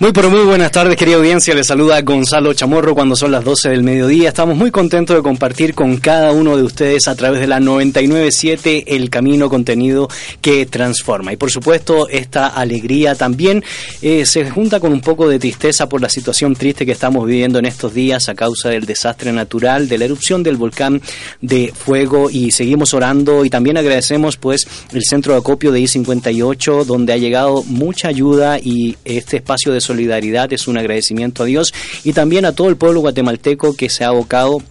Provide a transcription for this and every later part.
Muy pero muy buenas tardes querida audiencia, les saluda Gonzalo Chamorro cuando son las 12 del mediodía. Estamos muy contentos de compartir con cada uno de ustedes a través de la 997 el camino contenido que transforma. Y por supuesto esta alegría también eh, se junta con un poco de tristeza por la situación triste que estamos viviendo en estos días a causa del desastre natural, de la erupción del volcán de fuego y seguimos orando y también agradecemos pues el centro de acopio de I-58 donde ha llegado mucha ayuda y este espacio de solidaridad es un agradecimiento a Dios y también a todo el pueblo guatemalteco que se ha abocado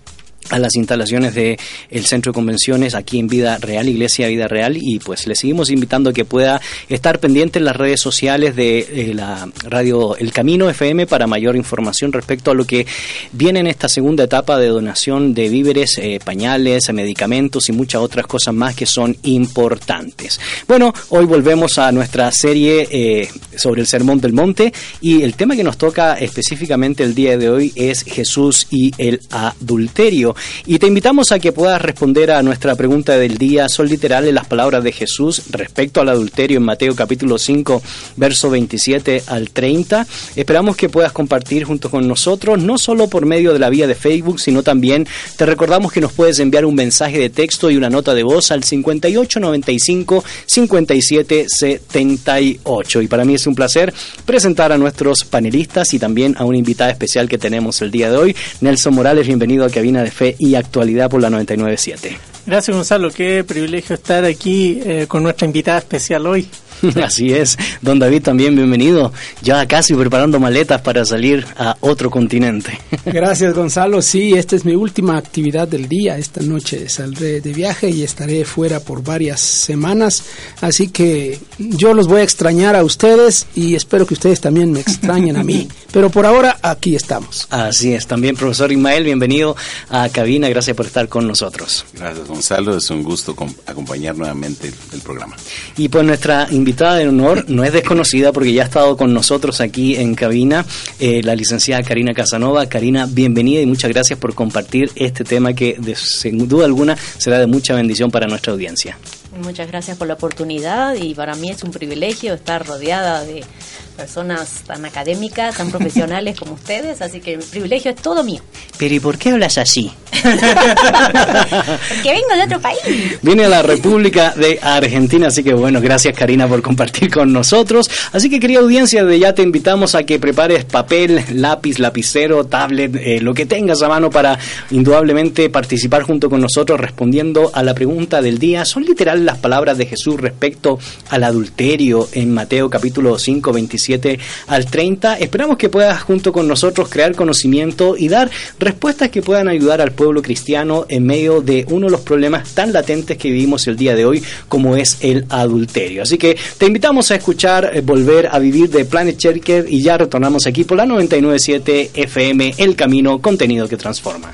a las instalaciones de el centro de convenciones aquí en Vida Real, Iglesia Vida Real y pues le seguimos invitando a que pueda estar pendiente en las redes sociales de la radio El Camino FM para mayor información respecto a lo que viene en esta segunda etapa de donación de víveres, eh, pañales, medicamentos y muchas otras cosas más que son importantes. Bueno, hoy volvemos a nuestra serie eh, sobre el Sermón del Monte y el tema que nos toca específicamente el día de hoy es Jesús y el adulterio. Y te invitamos a que puedas responder a nuestra pregunta del día. Son literales las palabras de Jesús respecto al adulterio en Mateo capítulo 5, verso 27 al 30. Esperamos que puedas compartir junto con nosotros, no solo por medio de la vía de Facebook, sino también te recordamos que nos puedes enviar un mensaje de texto y una nota de voz al 5895 5778. Y para mí es un placer presentar a nuestros panelistas y también a una invitada especial que tenemos el día de hoy. Nelson Morales, bienvenido a Cabina de Y Actualidad por la 997. Gracias Gonzalo, qué privilegio estar aquí eh, con nuestra invitada especial hoy. Así es. Don David, también bienvenido. Ya casi preparando maletas para salir a otro continente. Gracias, Gonzalo. Sí, esta es mi última actividad del día. Esta noche saldré de viaje y estaré fuera por varias semanas. Así que yo los voy a extrañar a ustedes y espero que ustedes también me extrañen a mí. Pero por ahora aquí estamos. Así es. También, profesor Ismael, bienvenido a cabina. Gracias por estar con nosotros. Gracias, Gonzalo. Es un gusto acompañar nuevamente el, programa. Y pues nuestra invitada de honor no es desconocida porque ya ha estado con nosotros aquí en cabina eh, la licenciada Karina Casanova. Karina, bienvenida y muchas gracias por compartir este tema que de, sin duda alguna será de mucha bendición para nuestra audiencia. Muchas gracias por la oportunidad y para mí es un privilegio estar rodeada de personas tan académicas, tan profesionales como ustedes, así que el privilegio es todo mío. Pero ¿y por qué hablas así? Porque vengo de otro país. Viene a la República de Argentina, así que bueno, gracias Karina por compartir con nosotros. Así que querida audiencia, de ya te invitamos a que prepares papel, lápiz, lapicero, tablet, eh, lo que tengas a mano para indudablemente participar junto con nosotros respondiendo a la pregunta del día. ¿Son literales las palabras de Jesús respecto al adulterio en Mateo capítulo 5, 25? al 30. Esperamos que puedas junto con nosotros crear conocimiento y dar respuestas que puedan ayudar al pueblo cristiano en medio de uno de los problemas tan latentes que vivimos el día de hoy como es el adulterio. Así que te invitamos a escuchar eh, Volver a Vivir de Planet Cherker y ya retornamos aquí por la 997 FM El Camino, contenido que transforma.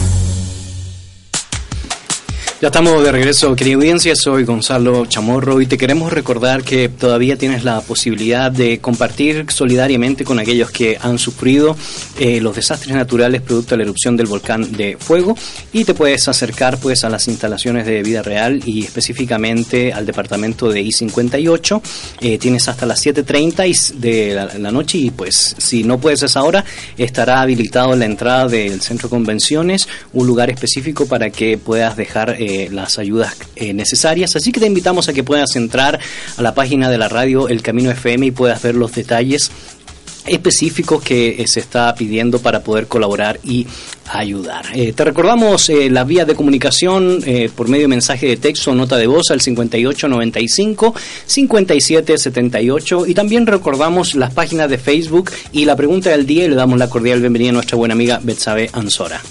Ya estamos de regreso, querida audiencia. Soy Gonzalo Chamorro y te queremos recordar que todavía tienes la posibilidad de compartir solidariamente con aquellos que han sufrido eh, los desastres naturales producto de la erupción del volcán de fuego y te puedes acercar pues a las instalaciones de vida real y específicamente al departamento de I-58. Eh, tienes hasta las 7.30 de la, noche y pues si no puedes esa hora estará habilitado la entrada del centro de convenciones, un lugar específico para que puedas dejar eh, eh, las ayudas eh, necesarias. Así que te invitamos a que puedas entrar a la página de la radio El Camino FM y puedas ver los detalles específicos que eh, se está pidiendo para poder colaborar y ayudar. te recordamos la vía de comunicación por medio de mensaje de texto o nota de voz al 5895 5778 y también recordamos las páginas de Facebook y la pregunta del día y le damos la cordial bienvenida a nuestra buena amiga Betsabe Ansora.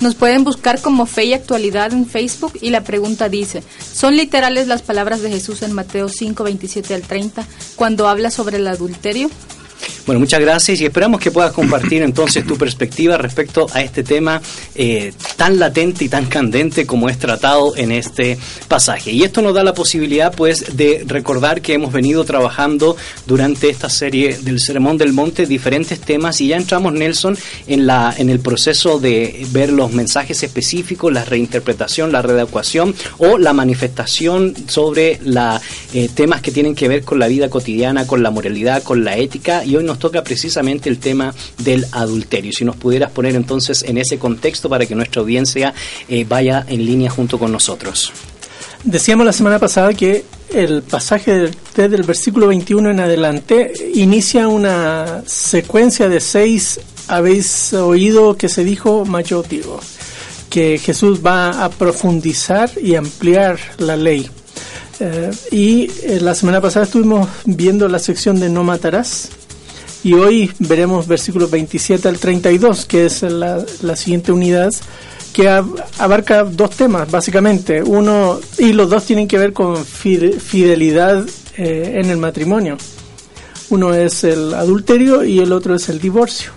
Nos pueden buscar como Fe y Actualidad en Facebook y la pregunta dice, ¿son literales las palabras de Jesús en Mateo 5, 27 al 30 cuando habla sobre el adulterio? Bueno, muchas gracias y esperamos que puedas compartir entonces tu perspectiva respecto a este tema eh, tan latente y tan candente como es tratado en este pasaje. Y esto nos da la posibilidad pues de recordar que hemos venido trabajando durante esta serie del Sermón del Monte diferentes temas y ya entramos Nelson en la en el proceso de ver los mensajes específicos, la reinterpretación, la readecuación o la manifestación sobre la eh, temas que tienen que ver con la vida cotidiana, con la moralidad, con la ética y hoy nos toca precisamente el tema del adulterio. Si nos pudieras poner entonces en ese contexto para que nuestra audiencia eh, vaya en línea junto con nosotros. Decíamos la semana pasada que el pasaje desde el versículo 21 en adelante inicia una secuencia de seis habéis oído que se dijo, mayor digo, que Jesús va a profundizar y ampliar la ley. Eh, y eh, la semana pasada estuvimos viendo la sección de no matarás, y hoy veremos versículos 27 al 32, que es la, siguiente unidad, que abarca dos temas, básicamente. Uno, y los dos tienen que ver con fidelidad eh, en el matrimonio. Uno es el adulterio y el otro es el divorcio.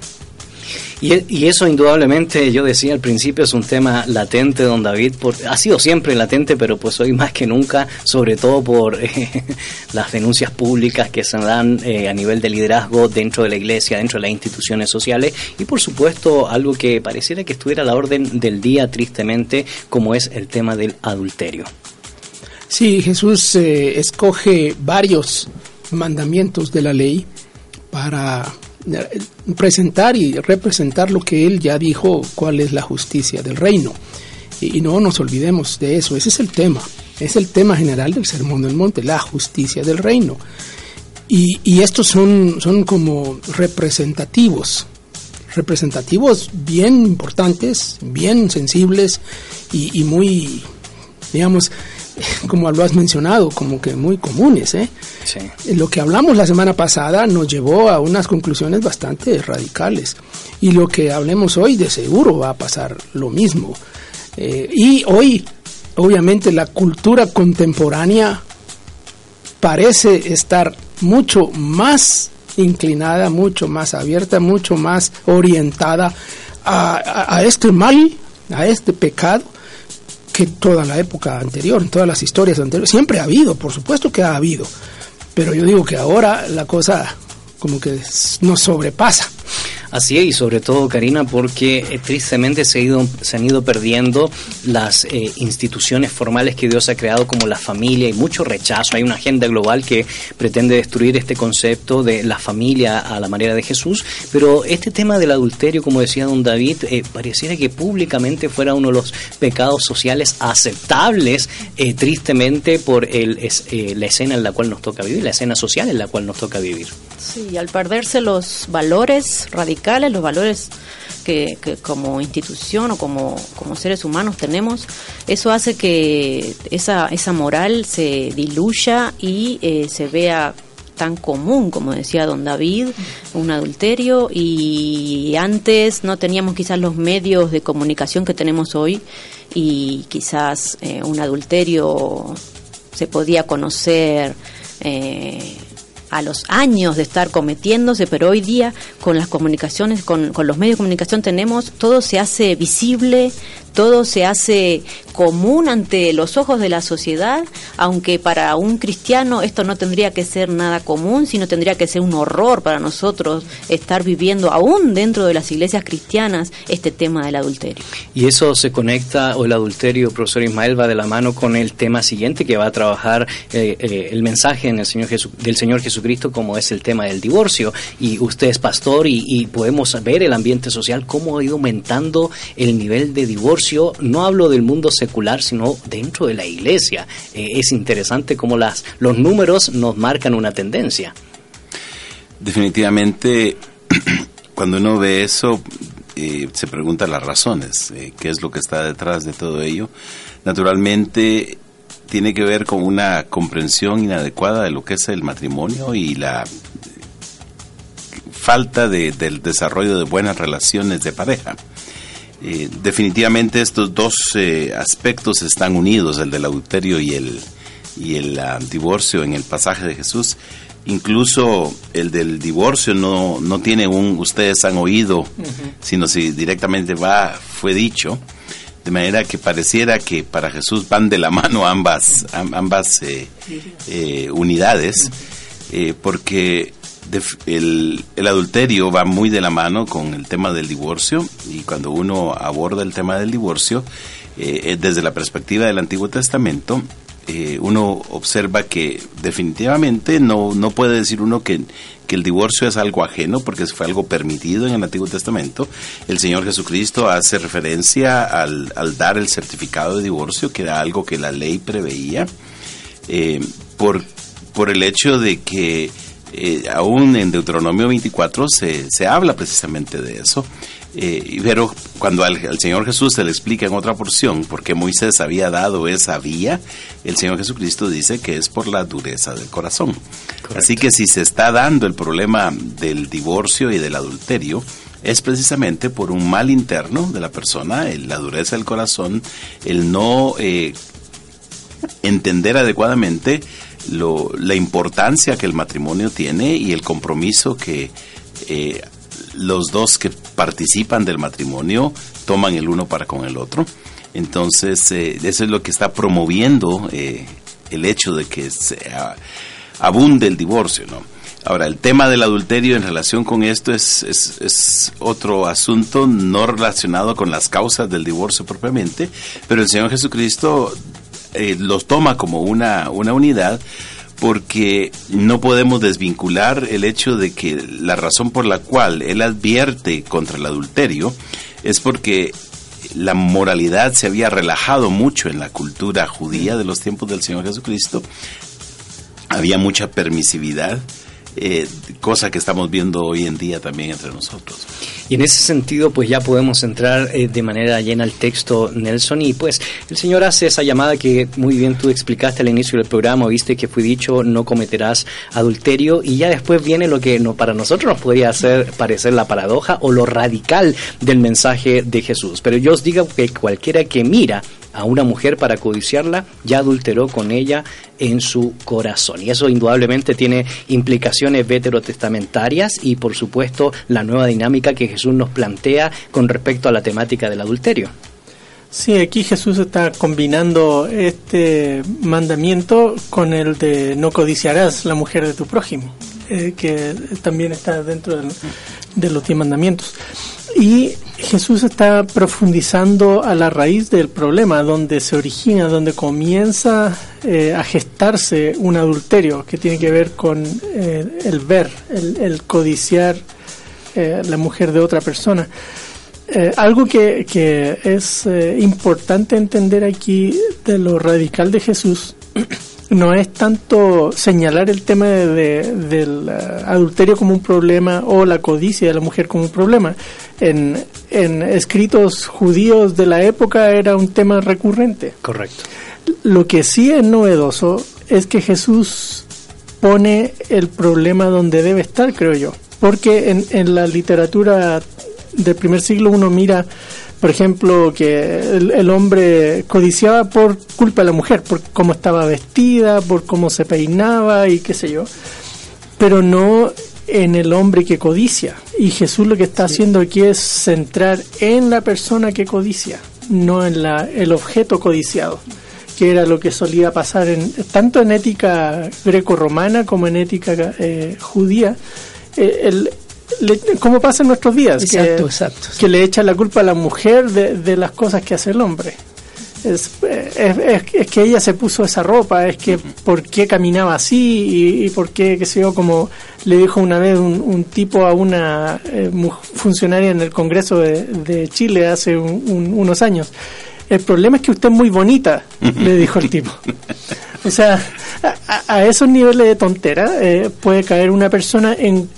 Y, eso indudablemente, yo decía al principio, es un tema latente, don David, por, ha sido siempre latente, pero pues hoy más que nunca, sobre todo por eh, las denuncias públicas que se dan eh, a nivel de liderazgo dentro de la iglesia, dentro de las instituciones sociales, y por supuesto algo que pareciera que estuviera a la orden del día tristemente, como es el tema del adulterio. Sí, Jesús eh, escoge varios mandamientos de la ley para presentar y representar lo que él ya dijo, cuál es la justicia del reino. Y, no nos olvidemos de eso, ese es el tema, es el tema general del Sermón del Monte, la justicia del reino. Y, estos son, son como representativos, representativos bien importantes, bien sensibles y, y muy, digamos, como lo has mencionado, como que muy comunes. ¿eh? Lo que hablamos la semana pasada nos llevó a unas conclusiones bastante radicales. Y lo que hablemos hoy de seguro va a pasar lo mismo. Eh, y hoy, obviamente, la cultura contemporánea parece estar mucho más inclinada, mucho más abierta, mucho más orientada a este mal, a este pecado que toda la época anterior, en todas las historias anteriores. Siempre ha habido, por supuesto que ha habido. Pero yo digo que ahora la cosa como que nos sobrepasa. Así es, y sobre todo, Karina, porque eh, tristemente se, ido, se han ido perdiendo las eh, instituciones formales que Dios ha creado como la familia y mucho rechazo. Hay una agenda global que pretende destruir este concepto de la familia a la manera de Jesús, pero este tema del adulterio, como decía don David, eh, pareciera que públicamente fuera uno de los pecados sociales aceptables, tristemente, por el, la escena en la cual nos toca vivir, la escena social en la cual nos toca vivir. Sí, al perderse los valores radicales, los valores que, como institución o como, como seres humanos tenemos, eso hace que esa, esa moral se diluya y eh, se vea tan común, como decía don David, un adulterio y antes no teníamos quizás los medios de comunicación que tenemos hoy y quizás eh, un adulterio se podía conocer eh, a los años de estar cometiéndose, pero hoy día con las comunicaciones, con, con los medios de comunicación tenemos, todo se hace visible, todo se hace común ante los ojos de la sociedad, aunque para un cristiano esto no tendría que ser nada común, sino tendría que ser un horror para nosotros estar viviendo aún dentro de las iglesias cristianas este tema del adulterio. Y eso se conecta, o el adulterio, profesor Ismael, va de la mano con el tema siguiente que va a trabajar eh, eh, el mensaje en el Señor del Señor Jesucristo, como es el tema del divorcio. Y usted es pastor y, y podemos ver el ambiente social, cómo ha ido aumentando el nivel de divorcio. No hablo del mundo secular, sino dentro de la iglesia. Eh, es interesante cómo las, los números nos marcan una tendencia. Definitivamente, cuando uno ve eso, eh, se pregunta las razones, eh, qué es lo que está detrás de todo ello. Naturalmente, tiene que ver con una comprensión inadecuada de lo que es el matrimonio y la falta de, del desarrollo de buenas relaciones de pareja. Eh, definitivamente estos dos eh, aspectos están unidos, el del adulterio y el, y el divorcio en el pasaje de Jesús. Incluso el del divorcio no, no tiene un ustedes han oído, sino si directamente va, fue dicho. De manera que pareciera que para Jesús van de la mano ambas, ambas eh, unidades, porque el, adulterio va muy de la mano con el tema del divorcio y cuando uno aborda el tema del divorcio eh, eh, desde la perspectiva del Antiguo Testamento, eh, uno observa que definitivamente no, no puede decir uno que, que, el divorcio es algo ajeno porque fue algo permitido en el Antiguo Testamento. El Señor Jesucristo hace referencia al, al dar el certificado de divorcio, que era algo que la ley preveía, por, por el hecho de que eh, aún en Deuteronomio 24 se, se habla precisamente de eso. Eh, pero cuando al, Señor Jesús se le explica en otra porción por qué Moisés había dado esa vía, el Señor Jesucristo dice que es por la dureza del corazón. Así que si se está dando el problema del divorcio y del adulterio, es precisamente por un mal interno de la persona, la dureza del corazón, el no eh, entender adecuadamente lo, la importancia que el matrimonio tiene y el compromiso que eh, los dos que participan del matrimonio toman el uno para con el otro. Entonces, eh, eso es lo que está promoviendo eh, el hecho de que se abunde el divorcio, ¿no? Ahora, el tema del adulterio en relación con esto es, es, es, otro asunto no relacionado con las causas del divorcio propiamente, pero el Señor Jesucristo eh, los toma como una, una unidad porque no podemos desvincular el hecho de que la razón por la cual él advierte contra el adulterio es porque la moralidad se había relajado mucho en la cultura judía de los tiempos del Señor Jesucristo. Había mucha permisividad eh, cosa que estamos viendo hoy en día también entre nosotros. Y en ese sentido, pues ya podemos entrar eh, de manera llena al texto, Nelson, y pues el Señor hace esa llamada que muy bien tú explicaste al inicio del programa, viste que fue dicho, no cometerás adulterio, y ya después viene lo que no, para nosotros nos podría hacer parecer la paradoja o lo radical del mensaje de Jesús. Pero yo os digo que cualquiera que mira a una mujer para codiciarla, ya adulteró con ella en su corazón. Y eso indudablemente tiene implicaciones veterotestamentarias y por supuesto la nueva dinámica que Jesús nos plantea con respecto a la temática del adulterio. Sí, aquí Jesús está combinando este mandamiento con el de no codiciarás la mujer de tu prójimo, eh, que también está dentro de los diez mandamientos. Y Jesús está profundizando a la raíz del problema, donde se origina, donde comienza eh, a gestarse un adulterio que tiene que ver con eh, el ver, el, codiciar eh, la mujer de otra persona. algo que, que es importante entender aquí de lo radical de Jesús no es tanto señalar el tema del uh, adulterio como un problema o la codicia de la mujer como un problema. En, en escritos judíos de la época era un tema recurrente. Correcto. Lo que sí es novedoso es que Jesús pone el problema donde debe estar, creo yo. Porque en, en la literatura del primer siglo uno mira por ejemplo, que el, hombre codiciaba por culpa de la mujer, por cómo estaba vestida, por cómo se peinaba y qué sé yo. pero no en el hombre que codicia. Y Jesús lo que está haciendo aquí es centrar en la persona que codicia, no en la, el objeto codiciado, que era lo que solía pasar en, tanto en ética greco-romana como en ética eh, judía. Eh, el, como pasa en nuestros días, exacto, que, exacto, que le echan la culpa a la mujer de, de las cosas que hace el hombre. Es, es, que ella se puso esa ropa, es que por qué caminaba así y, por qué, qué sé yo, como le dijo una vez un, tipo a una eh, funcionaria en el Congreso de, Chile hace unos años. El problema es que usted es muy bonita, le dijo el tipo. O sea, a, esos niveles de tontera eh, puede caer una persona en,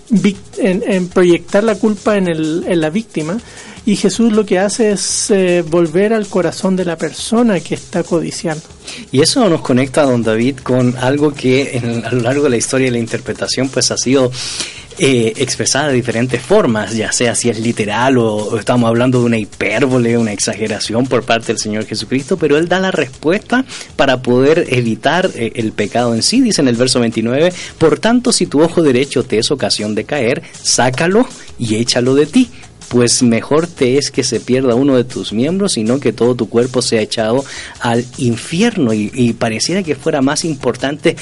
en, proyectar la culpa en, el, en la víctima y Jesús lo que hace es eh, volver al corazón de la persona que está codiciando. Y eso nos conecta, don David, con algo que a lo largo de la historia y la interpretación pues ha sido eh, expresada de diferentes formas, ya sea si es literal o, estamos hablando de una hipérbole, una exageración por parte del Señor Jesucristo, pero Él da la respuesta para poder evitar eh, el pecado en sí, dice en el verso 29, por tanto si tu ojo derecho te es ocasión de caer, sácalo y échalo de ti pues mejor te es que se pierda uno de tus miembros, sino que todo tu cuerpo sea echado al infierno. Y, y pareciera que fuera más importante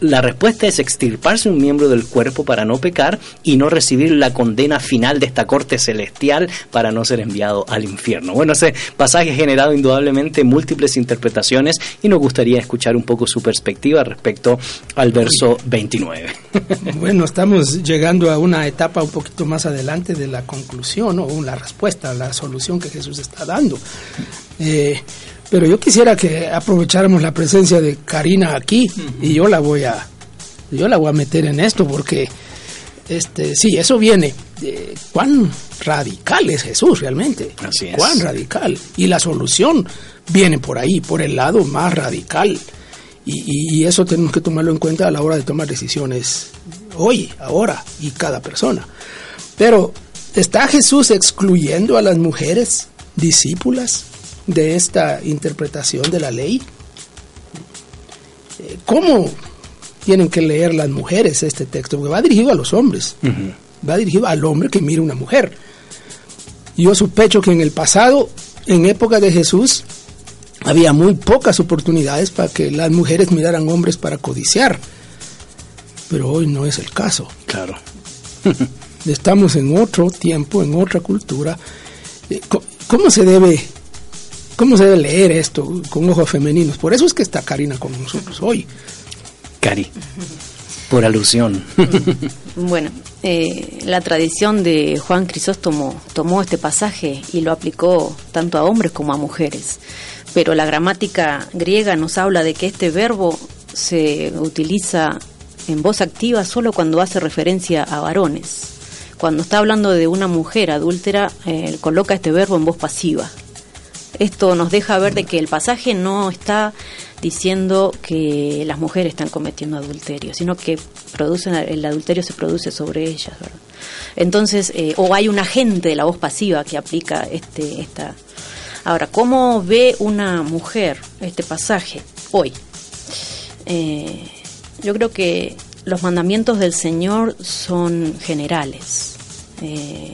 la respuesta es extirparse un miembro del cuerpo para no pecar y no recibir la condena final de esta corte celestial para no ser enviado al infierno. Bueno, ese pasaje ha generado indudablemente múltiples interpretaciones y nos gustaría escuchar un poco su perspectiva respecto al verso 29. Bueno, estamos llegando a una etapa un poquito más adelante de la conclusión o la respuesta, la solución que Jesús está dando. Eh, pero yo quisiera que aprovecháramos la presencia de Karina aquí y yo la voy a yo la voy a meter en esto porque este sí, eso viene. de cuán radical es Jesús realmente. Así es. Cuán radical. Y la solución viene por ahí, por el lado más radical. Y, y, eso tenemos que tomarlo en cuenta a la hora de tomar decisiones hoy, ahora y cada persona. Pero, ¿está Jesús excluyendo a las mujeres discípulas? De esta interpretación de la ley? Eh, ¿Cómo tienen que leer las mujeres este texto? Porque va dirigido a los hombres, va dirigido al hombre que mira una mujer. Yo sospecho que en el pasado, en época de Jesús, había muy pocas oportunidades para que las mujeres miraran hombres para codiciar. Pero hoy no es el caso. Claro. Estamos en otro tiempo, en otra cultura. Eh, ¿Cómo se debe ¿Cómo se debe leer esto con ojos femeninos? Por eso es que está Karina con nosotros hoy. Cari, por alusión. bueno, eh, la tradición de Juan Crisóstomo tomó este pasaje y lo aplicó tanto a hombres como a mujeres. Pero la gramática griega nos habla de que este verbo se utiliza en voz activa solo cuando hace referencia a varones. Cuando está hablando de una mujer adúltera, eh, coloca este verbo en voz pasiva. Esto nos deja ver de que el pasaje no está diciendo que las mujeres están cometiendo adulterio, sino que producen el adulterio se produce sobre ellas, Entonces, eh, o hay un agente de la voz pasiva que aplica este esta. Ahora, ¿cómo ve una mujer este pasaje hoy? Eh, yo creo que los mandamientos del Señor son generales. Eh,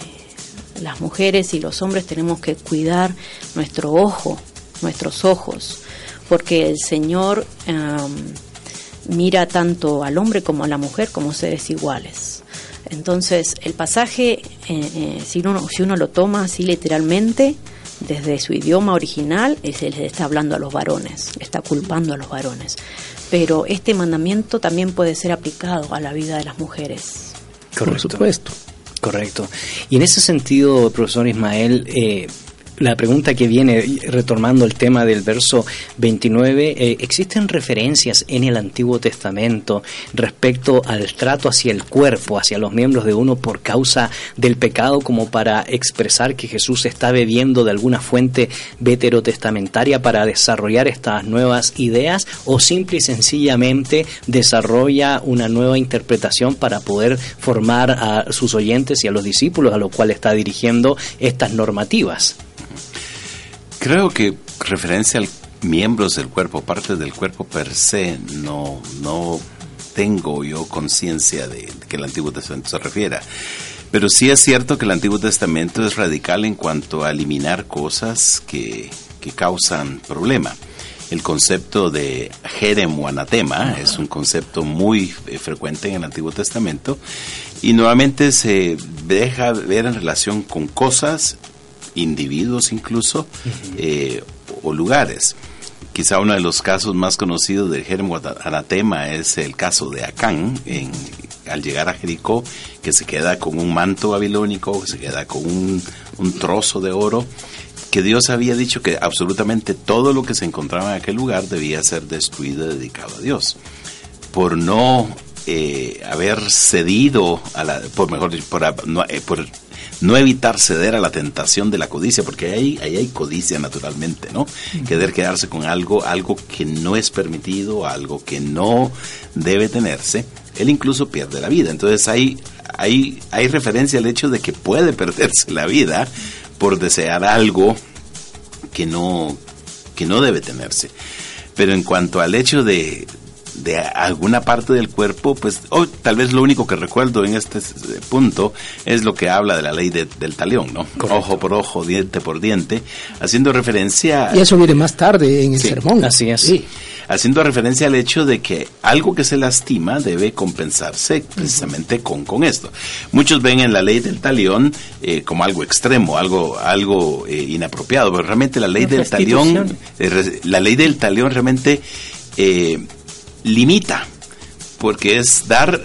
las mujeres y los hombres tenemos que cuidar nuestro ojo, nuestros ojos, porque el Señor mira tanto al hombre como a la mujer como seres iguales. Entonces, el pasaje, eh, eh, si, uno, si uno lo toma así literalmente, desde su idioma original, se le está hablando a los varones, está culpando a los varones. Pero este mandamiento también puede ser aplicado a la vida de las mujeres. Por supuesto. Correcto. Y en ese sentido, profesor Ismael, eh, la pregunta que viene, retomando el tema del verso 29, eh, ¿existen referencias en el Antiguo Testamento respecto al trato hacia el cuerpo, hacia los miembros de uno por causa del pecado, como para expresar que Jesús está bebiendo de alguna fuente veterotestamentaria para desarrollar estas nuevas ideas o simple y sencillamente desarrolla una nueva interpretación para poder formar a sus oyentes y a los discípulos a los cuales está dirigiendo estas normativas? Creo que referencia a miembros del cuerpo, parte del cuerpo per se, no, no tengo yo conciencia de que el Antiguo Testamento se refiera. Pero sí es cierto que el Antiguo Testamento es radical en cuanto a eliminar cosas que, que causan problema. El concepto de jerem o anatema es un concepto muy eh, frecuente en el Antiguo Testamento y nuevamente se deja ver en relación con cosas, individuos incluso, eh, o lugares. Quizá uno de los casos más conocidos del jerem o anatema es el caso de Acán en al llegar a Jericó, que se queda con un manto babilónico, que se queda con un, trozo de oro, que Dios había dicho que absolutamente todo lo que se encontraba en aquel lugar debía ser destruido y dedicado a Dios. Por no eh, haber cedido, a la, por mejor por, eh, por no evitar ceder a la tentación de la codicia, porque ahí, ahí hay codicia naturalmente, ¿no? Querer quedarse con algo, algo que no es permitido, algo que no debe tenerse, él incluso pierde la vida. Entonces hay, hay, hay referencia al hecho de que puede perderse la vida por desear algo que no, que no debe tenerse. Pero en cuanto al hecho de, de alguna parte del cuerpo, pues oh, tal vez lo único que recuerdo en este punto es lo que habla de la ley del talión, ¿no? Ojo por ojo, diente por diente, haciendo referencia... Y eso viene más tarde en el sermón. Así es. Sí haciendo referencia al hecho de que algo que se lastima debe compensarse precisamente con, con esto. Muchos ven en la ley del talión eh, como algo extremo, algo, algo eh, inapropiado, pero realmente la ley del talión, eh, la ley del talión realmente limita, porque es dar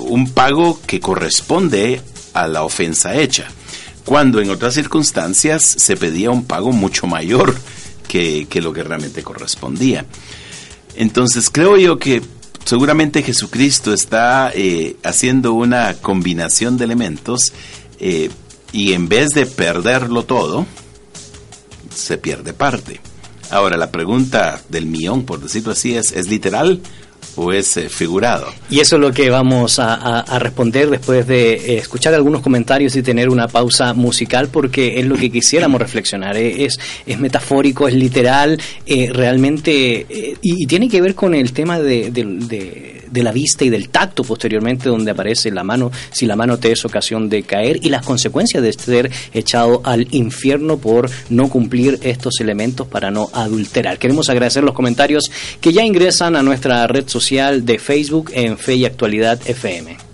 un pago que corresponde a la ofensa hecha cuando en otras circunstancias se pedía un pago mucho mayor que, lo que realmente correspondía. Entonces creo yo que seguramente Jesucristo está eh, haciendo una combinación de elementos eh, y en vez de perderlo todo, se pierde parte. Ahora, la pregunta del millón, por decirlo así, es, ¿es literal o es eh, figurado. Y eso es lo que vamos a, responder después de eh, escuchar algunos comentarios y tener una pausa musical, porque es lo que quisiéramos reflexionar. Eh, es, es metafórico, es literal, realmente, y, tiene que ver con el tema de, de, la vista y del tacto posteriormente, donde aparece la mano, si la mano te es ocasión de caer, y las consecuencias de ser echado al infierno por no cumplir estos elementos para no adulterar. Queremos agradecer los comentarios que ya ingresan a nuestra red social de Facebook en Fe y Actualidad FM.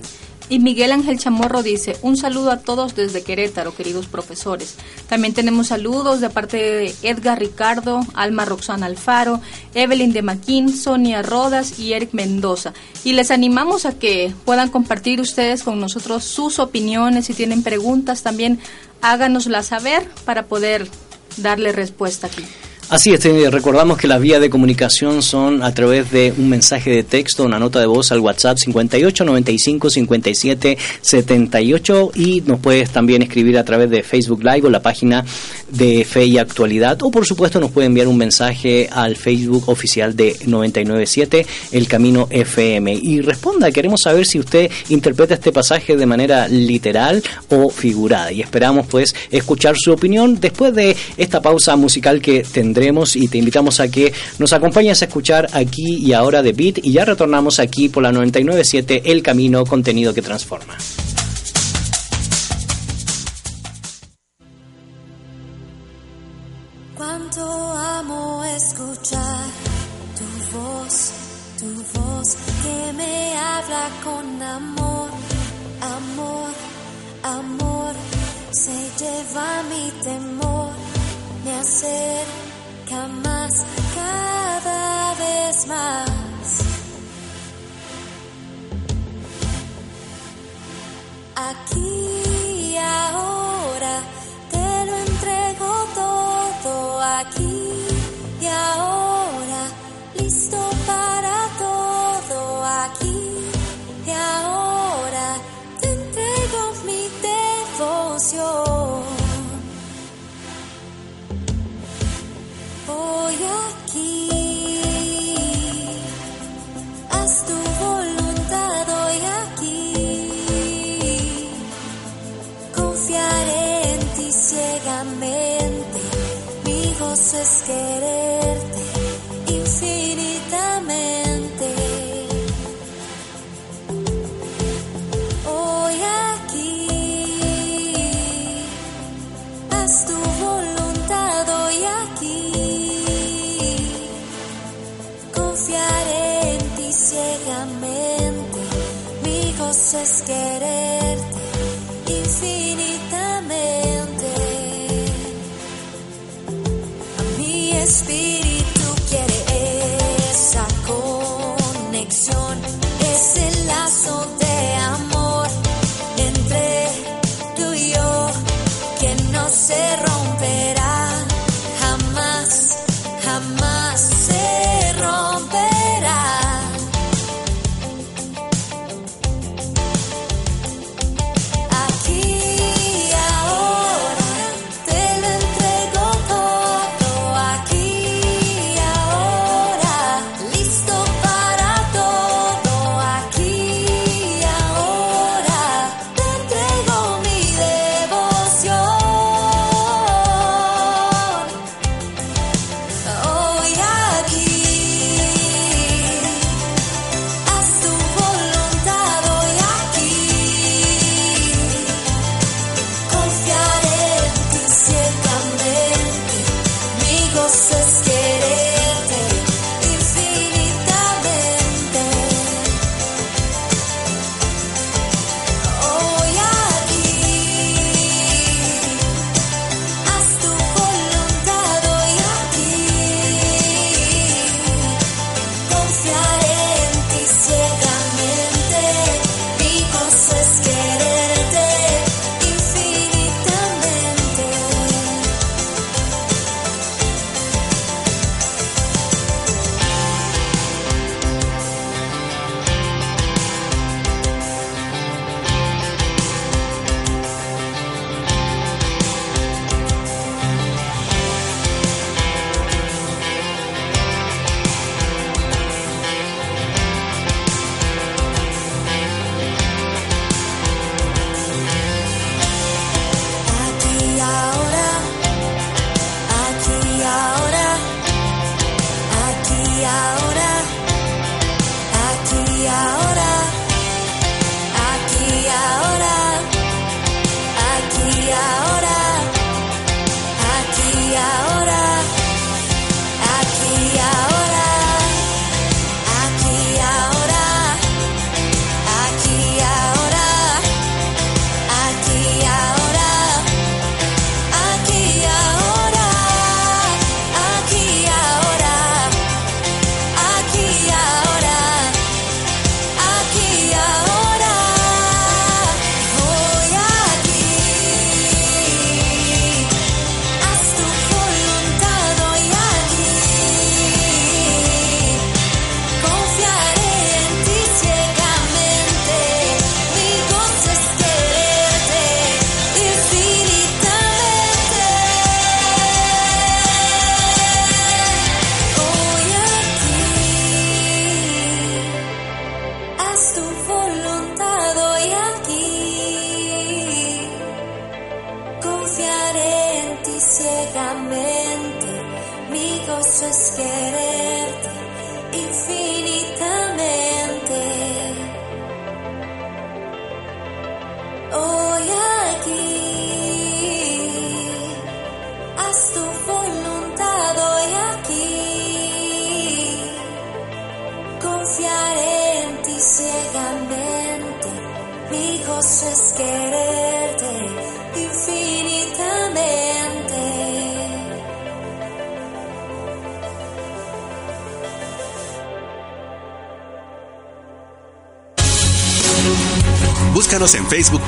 Y Miguel Ángel Chamorro dice, un saludo a todos desde Querétaro, queridos profesores. También tenemos saludos de parte de Edgar Ricardo, Alma Roxana Alfaro, Evelyn de Maquín, Sonia Rodas y Eric Mendoza. Y les animamos a que puedan compartir ustedes con nosotros sus opiniones, si tienen preguntas también háganoslas saber para poder darle respuesta aquí. Así es, eh, recordamos que las vías de comunicación son a través de un mensaje de texto, una nota de voz al WhatsApp 58 95 57 78 y nos puedes también escribir a través de Facebook Live o la página de Fe y Actualidad o por supuesto nos puede enviar un mensaje al Facebook oficial de 997 El Camino FM y responda, queremos saber si usted interpreta este pasaje de manera literal o figurada. Y esperamos pues escuchar su opinión después de esta pausa musical que tendremos y te invitamos a que nos acompañes a escuchar aquí y ahora de Beat y ya retornamos aquí por la 997 El Camino, contenido que transforma. Cuánto amo escuchar tu voz, tu voz que me habla con amor, amor, amor, se lleva mi temor, me hace más, es quererte infinitamente. Hoy aquí, haz tu voluntad hoy aquí. Confiaré en ti ciegamente, mi gozo es querer.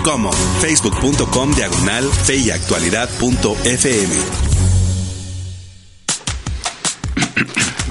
como facebook.com diagonal fe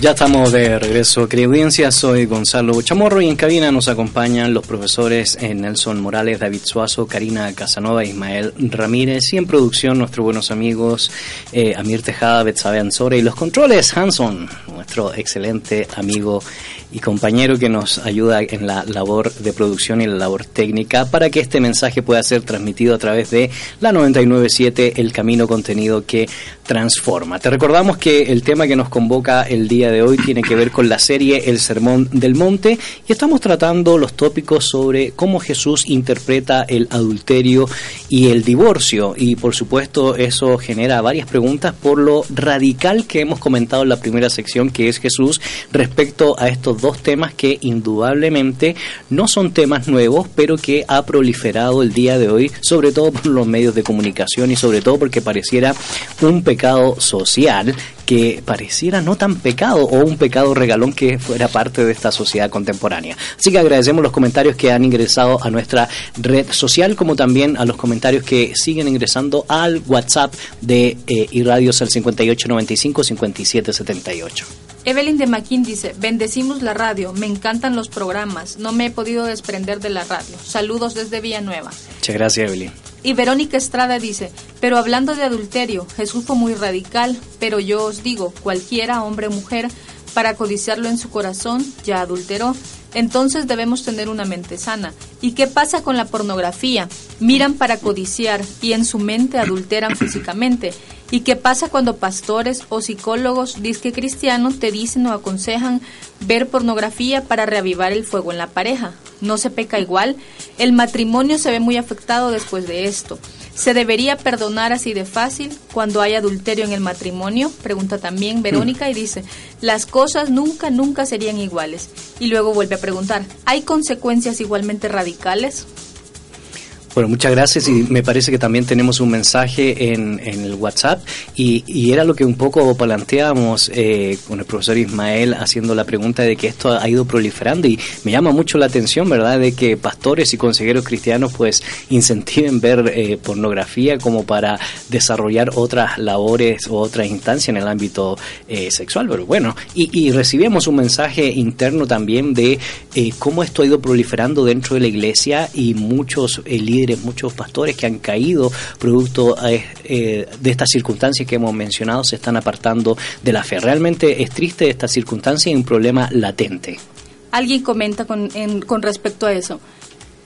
Ya estamos de regreso, querida audiencia. Soy Gonzalo Chamorro y en cabina nos acompañan los profesores eh, Nelson Morales, David Suazo, Karina Casanova, Ismael Ramírez y en producción nuestros buenos amigos eh, Amir Tejada, Betsabe Ansora y los controles Hanson, nuestro excelente amigo y compañero que nos ayuda en la labor de producción y la labor técnica para que este mensaje pueda ser transmitido a través de la 997 El Camino Contenido que Transforma. Te recordamos que el tema que nos convoca el día de hoy tiene que ver con la serie El Sermón del Monte y estamos tratando los tópicos sobre cómo Jesús interpreta el adulterio y el divorcio. Y por supuesto eso genera varias preguntas por lo radical que hemos comentado en la primera sección que es Jesús respecto a estos dos temas que indudablemente no son temas nuevos pero que ha proliferado el día de hoy sobre todo por los medios de comunicación y sobre todo porque pareciera un pecado social que pareciera no tan pecado o un pecado regalón que fuera parte de esta sociedad contemporánea. Así que agradecemos los comentarios que han ingresado a nuestra red social, como también a los comentarios que siguen ingresando al WhatsApp de eh, Irradios al 5895-5778. Evelyn de Maquín dice, bendecimos la radio, me encantan los programas, no me he podido desprender de la radio. Saludos desde Villanueva. Muchas gracias, Evelyn. Y Verónica Estrada dice, pero hablando de adulterio, Jesús fue muy radical, pero yo os digo, cualquiera, hombre o mujer, para codiciarlo en su corazón, ya adulteró. Entonces debemos tener una mente sana. ¿Y qué pasa con la pornografía? Miran para codiciar y en su mente adulteran físicamente. ¿Y qué pasa cuando pastores o psicólogos disque cristianos te dicen o aconsejan ver pornografía para reavivar el fuego en la pareja? ¿No se peca igual? El matrimonio se ve muy afectado después de esto. ¿Se debería perdonar así de fácil cuando hay adulterio en el matrimonio? Pregunta también Verónica y dice, las cosas nunca, nunca serían iguales. Y luego vuelve a preguntar, ¿hay consecuencias igualmente radicales? Bueno, muchas gracias y me parece que también tenemos un mensaje en, en el WhatsApp y, y, era lo que un poco planteábamos eh, con el profesor Ismael haciendo la pregunta de que esto ha ido proliferando y me llama mucho la atención, ¿verdad?, de que pastores y consejeros cristianos pues incentiven ver eh, pornografía como para desarrollar otras labores o otras instancias en el ámbito eh, sexual, pero bueno, y, y, recibimos un mensaje interno también de eh, cómo esto ha ido proliferando dentro de la iglesia y muchos líderes muchos pastores que han caído producto eh, de estas circunstancias que hemos mencionado se están apartando de la fe. Realmente es triste esta circunstancia y un problema latente. Alguien comenta con, con respecto a eso.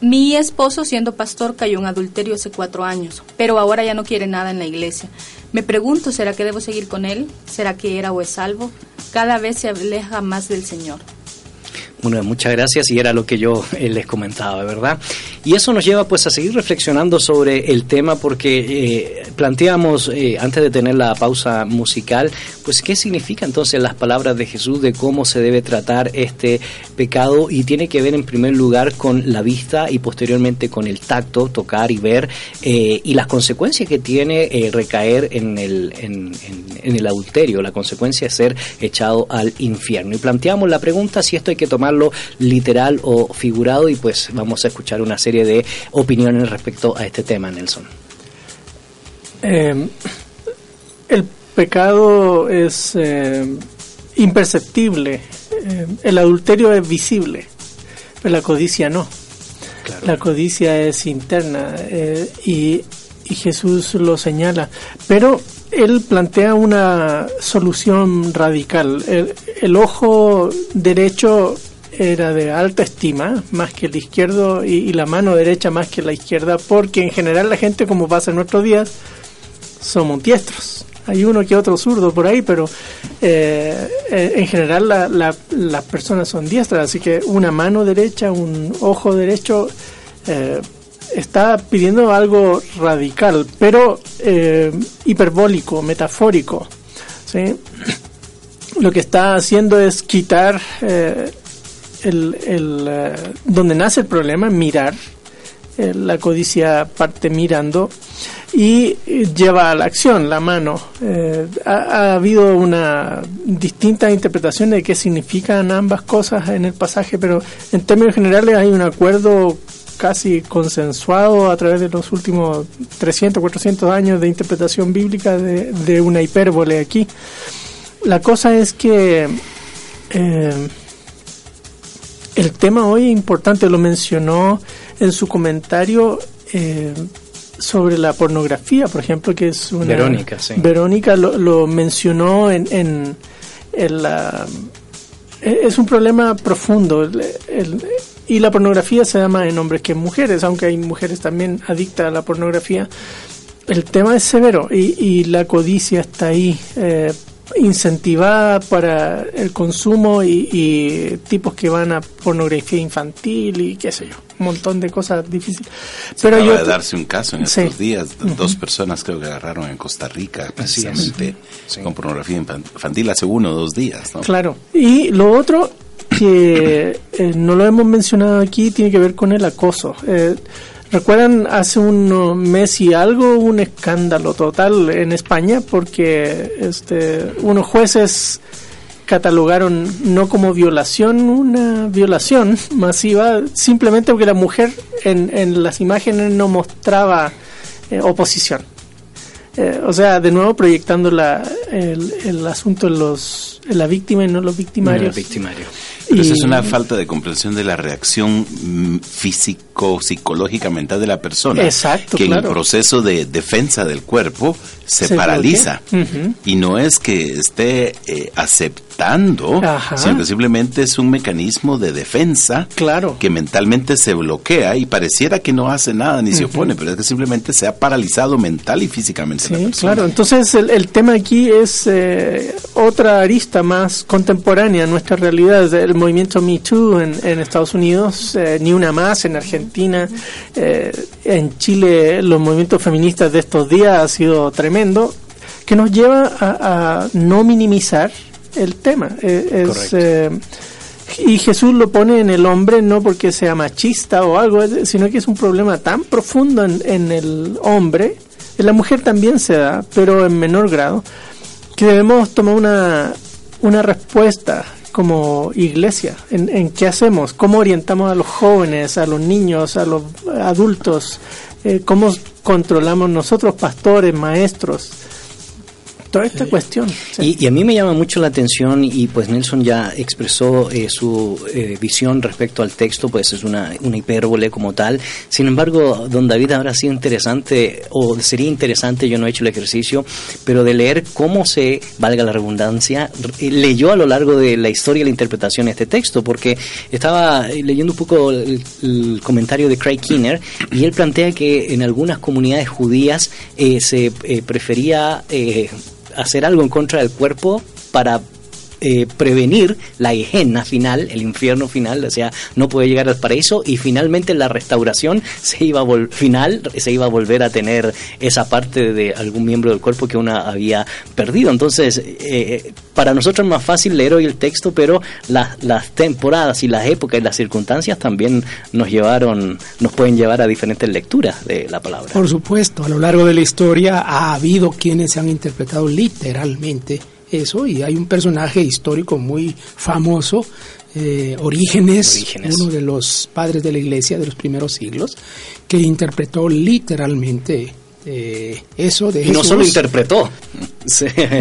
Mi esposo, siendo pastor, cayó en adulterio hace cuatro años, pero ahora ya no quiere nada en la iglesia. Me pregunto, ¿será que debo seguir con él? ¿Será que era o es salvo? Cada vez se aleja más del Señor. Bueno, muchas gracias y era lo que yo eh, les comentaba, ¿verdad? Y eso nos lleva pues a seguir reflexionando sobre el tema porque eh, planteamos eh, antes de tener la pausa musical, pues qué significa entonces las palabras de Jesús de cómo se debe tratar este pecado y tiene que ver en primer lugar con la vista y posteriormente con el tacto, tocar y ver y las consecuencias que tiene recaer en el, en, en, en el adulterio, la consecuencia es ser echado al infierno. Y planteamos la pregunta si esto hay que tomar literal o figurado y pues vamos a escuchar una serie de opiniones respecto a este tema, Nelson. Eh, el pecado es eh, imperceptible, eh, el adulterio es visible, pero la codicia no. Claro. La codicia es interna eh, y, y Jesús lo señala. Pero él plantea una solución radical. El, el, ojo derecho era de alta estima, más que el izquierdo, y, la mano derecha más que la izquierda, porque en general la gente, como pasa en nuestros días, somos diestros. Hay uno que otro zurdo por ahí, pero eh, en general la, la, las personas son diestras, así que una mano derecha, un ojo derecho, eh, está pidiendo algo radical, pero eh, hiperbólico, metafórico. ¿sí? Lo que está haciendo es quitar eh, el, uh, donde nace el problema, mirar. Eh, la codicia parte mirando y lleva a la acción la mano. Eh, ha, ha, habido una distinta interpretación de qué significan ambas cosas en el pasaje, pero en términos generales hay un acuerdo casi consensuado a través de los últimos 300, 400 años de interpretación bíblica de, una hipérbole aquí. La cosa es que eh, el tema hoy es importante, lo mencionó en su comentario eh, sobre la pornografía, por ejemplo, que es una... Verónica, sí. Verónica lo, lo mencionó en, en, en, la... Es un problema profundo. El, el, y la pornografía se llama en hombres que en mujeres, aunque hay mujeres también adictas a la pornografía. El tema es severo y, y la codicia está ahí. Eh, incentivada para el consumo y, y tipos que van a pornografía infantil y qué sé yo, un montón de cosas difíciles. Pero Acaba yo de darse un caso en Sí. estos días, dos personas creo que agarraron en Costa Rica precisamente Sí. con pornografía infan- infantil hace uno o dos días, ¿no? Claro. Y lo otro que eh, no lo hemos mencionado aquí tiene que ver con el acoso. Eh, ¿Recuerdan hace un mes y algo hubo un escándalo total en España porque este, unos jueces catalogaron no como violación una violación masiva simplemente porque la mujer en, en las imágenes no mostraba eh, oposición. Eh, o sea, de nuevo proyectando la, el, el asunto en, los, en la víctima y no los victimarios. victimario. Pero es una falta de comprensión de la reacción mm, físico, psicológica, mental de la persona. Exacto, Que en el proceso de defensa del cuerpo se, Se paraliza. Y no es que esté eh, aceptando, Ajá. sino que simplemente es un mecanismo de defensa Claro. que mentalmente se bloquea y pareciera que no hace nada ni se opone, pero es que simplemente se ha paralizado mental y físicamente la persona. claro. Entonces el, el tema aquí es eh, otra arista más contemporánea en nuestra realidad. El movimiento Me Too en, en Estados Unidos, eh, ni una más en Argentina, eh, en Chile los movimientos feministas de estos días ha sido tremendo, que nos lleva a, a no minimizar el tema. Eh, es, eh, y Jesús lo pone en el hombre no porque sea machista o algo, sino que es un problema tan profundo en, en el hombre, en la mujer también se da, pero en menor grado, que debemos tomar una, una respuesta como iglesia en, en qué hacemos, cómo orientamos a los jóvenes, a los niños, a los adultos, eh, cómo controlamos nosotros, pastores, maestros, toda esta cuestión. sí. Y, y a mí me llama mucho la atención y pues Nelson ya expresó eh, su eh, visión respecto al texto, pues es una, una hipérbole como tal. Sin embargo, don David habrá sido interesante o sería interesante, yo no he hecho el ejercicio, pero de leer cómo se, valga la redundancia, leyó a lo largo de la historia y la interpretación de este texto, porque estaba leyendo un poco el, el comentario de Craig Kinner y él plantea que en algunas comunidades judías eh, se eh, prefería eh, hacer algo en contra del cuerpo para eh, prevenir la Gehenna final, el infierno final, o sea, no puede llegar al paraíso y finalmente la restauración se iba a final se iba a volver a tener esa parte de algún miembro del cuerpo que uno había perdido. Entonces, eh, para nosotros es más fácil leer hoy el texto, pero las, las temporadas y las épocas y las circunstancias también nos llevaron, nos pueden llevar a diferentes lecturas de la palabra. Por supuesto, a lo largo de la historia ha habido quienes han interpretado literalmente eso y hay un personaje histórico muy famoso, eh, Orígenes, Orígenes. uno de los padres de la iglesia de los primeros siglos, que interpretó literalmente eh, eso de Y no solo interpretó.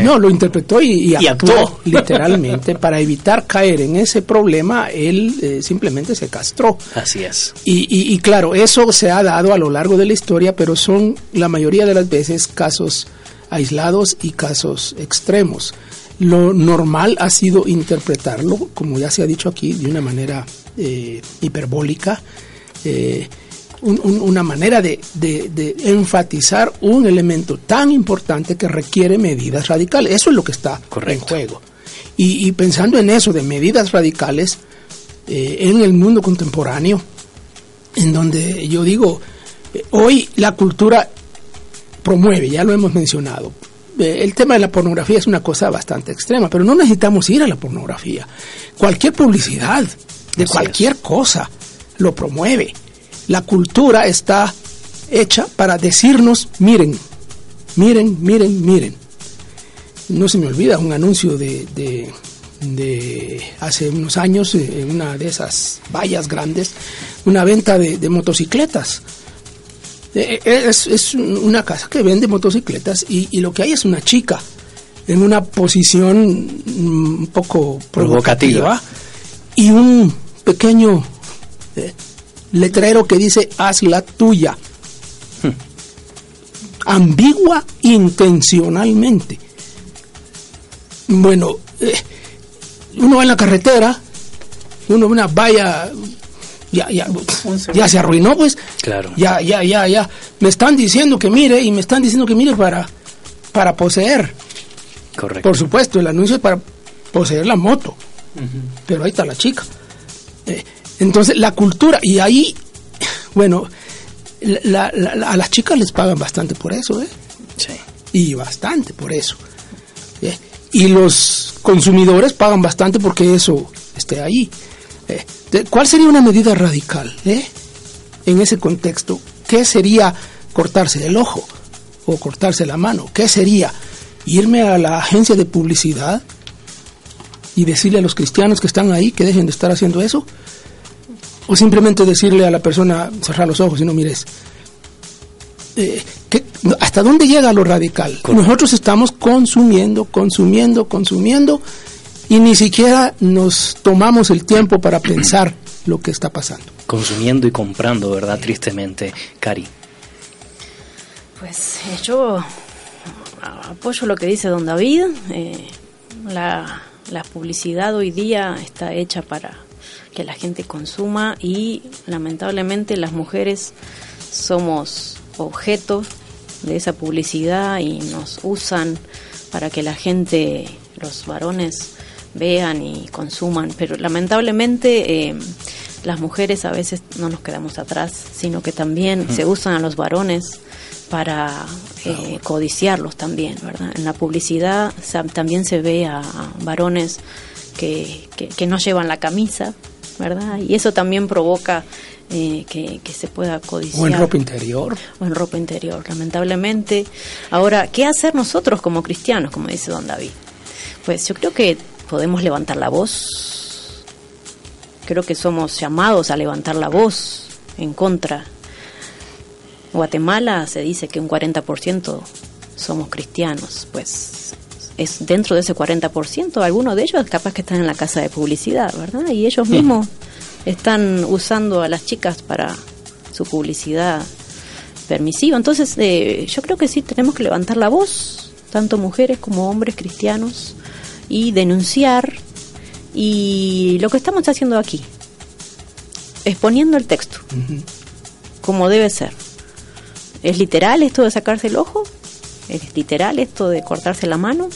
No, lo interpretó y, y Y actuó, actuó. literalmente. Para evitar caer en ese problema, él eh, simplemente se castró. Así es. Y, y- y claro, eso se ha dado a lo largo de la historia, pero son la mayoría de las veces casos aislados y casos extremos. Lo normal ha sido interpretarlo, como ya se ha dicho aquí, de una manera eh, hiperbólica, eh, un- un- una manera de, de- de enfatizar un elemento tan importante que requiere medidas radicales. Eso es lo que está Correcto. en juego. Y, y pensando en eso, de medidas radicales, eh, en el mundo contemporáneo, en donde yo digo, hoy la cultura promueve, ya lo hemos mencionado. Eh, el tema de la pornografía es una cosa bastante extrema, pero no necesitamos ir a la pornografía. Cualquier publicidad de Así cualquier cosa lo promueve. La cultura está hecha para decirnos, miren, miren, miren, miren. No se me olvida un anuncio de, de, de hace unos años eh, en una de esas vallas grandes, una venta de, de motocicletas. Eh, eh, Es, es una casa que vende motocicletas y, y lo que hay es una chica en una posición mm, un poco provocativa, Provocativa. y un pequeño eh, letrero que dice haz la tuya. Ambigua intencionalmente. Bueno, eh, uno va en la carretera, uno ve una valla, ya, ya, ya se arruinó, pues. Claro. Ya, ya, ya, ya. Me están diciendo que mire y me están diciendo que mire para, para poseer. Correcto. Por supuesto, el anuncio es para poseer la moto, pero ahí está la chica. Eh, entonces, la cultura, y ahí, bueno, la- la- la- a las chicas les pagan bastante por eso, ¿eh? Sí. y bastante por eso. ¿eh? Y los consumidores pagan bastante porque eso esté ahí. ¿eh? De- ¿Cuál sería una medida radical eh? en ese contexto? ¿Qué sería cortarse el ojo o cortarse la mano? ¿Qué sería irme a la agencia de publicidad y decirle a los cristianos que están ahí que dejen de estar haciendo eso? ¿O simplemente decirle a la persona cerrar los ojos y no mires? eh, ¿qué- ¿hasta dónde llega lo radical? Nosotros estamos consumiendo, consumiendo, consumiendo y ni siquiera nos tomamos el tiempo para pensar lo que está pasando. Consumiendo y comprando, ¿verdad? Tristemente, Cari. Pues eh, yo apoyo lo que dice don David. eh, la, la publicidad hoy día está hecha para que la gente consuma y lamentablemente las mujeres somos objetos de esa publicidad y nos usan para que la gente, los varones, vean y consuman. Pero lamentablemente eh, las mujeres a veces no nos quedamos atrás, sino que también se usan a los varones para eh, codiciarlos también, ¿verdad? En la publicidad también se ve a, a varones que, que, que no llevan la camisa, ¿verdad? Y eso también provoca eh, que, que se pueda codiciar. O en ropa interior. O en ropa interior, lamentablemente. Ahora, ¿qué hacer nosotros como cristianos, como dice don David? Pues yo creo que podemos levantar la voz. Creo que somos llamados a levantar la voz en contra. Guatemala se dice que un 40% somos cristianos, pues es dentro de ese 40%, algunos de ellos capaz que están en la casa de publicidad, ¿verdad? Y ellos mismos están usando a las chicas para su publicidad permisiva. Entonces, eh, yo creo que sí tenemos que levantar la voz, tanto mujeres como hombres cristianos, y denunciar. Y lo que estamos haciendo aquí, exponiendo el texto, como debe ser. ¿Es literal esto de sacarse el ojo? ¿Es literal esto de cortarse la mano?